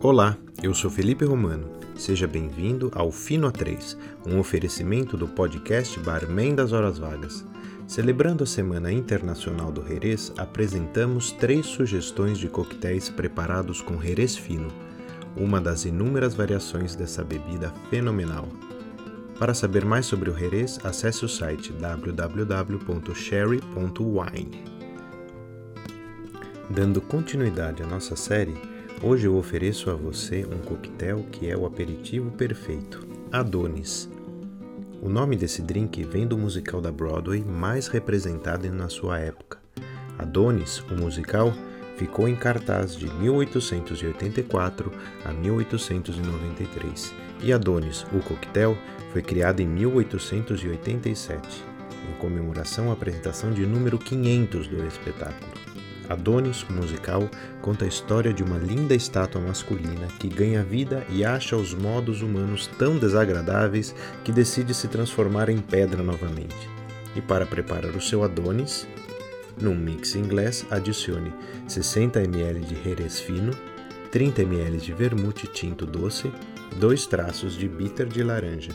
Olá, eu sou Felipe Romano. Seja bem-vindo ao Fino A3, um oferecimento do podcast Barman das Horas Vagas. Celebrando a Semana Internacional do Jerez, apresentamos três sugestões de coquetéis preparados com Jerez fino, uma das inúmeras variações dessa bebida fenomenal. Para saber mais sobre o Jerez, acesse o site www.sherry.wine. Dando continuidade à nossa série, hoje eu ofereço a você um coquetel que é o aperitivo perfeito, Adonis. O nome desse drink vem do musical da Broadway mais representado na sua época. Adonis, o musical, ficou em cartaz de 1884 a 1893 e Adonis, o coquetel, foi criado em 1887, em comemoração à apresentação de número 500 do espetáculo. Adonis, o musical, conta a história de uma linda estátua masculina que ganha vida e acha os modos humanos tão desagradáveis que decide se transformar em pedra novamente. E para preparar o seu Adonis, num mix inglês, adicione 60 ml de Jerez fino, 30 ml de vermute tinto doce, dois traços de bitter de laranja.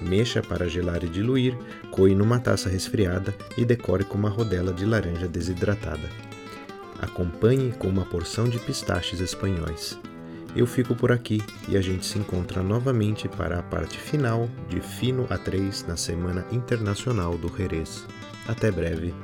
Mexa para gelar e diluir, coe numa taça resfriada e decore com uma rodela de laranja desidratada. Acompanhe com uma porção de pistaches espanhóis. Eu fico por aqui e a gente se encontra novamente para a parte final de Fino A3 na Semana Internacional do Jerez. Até breve.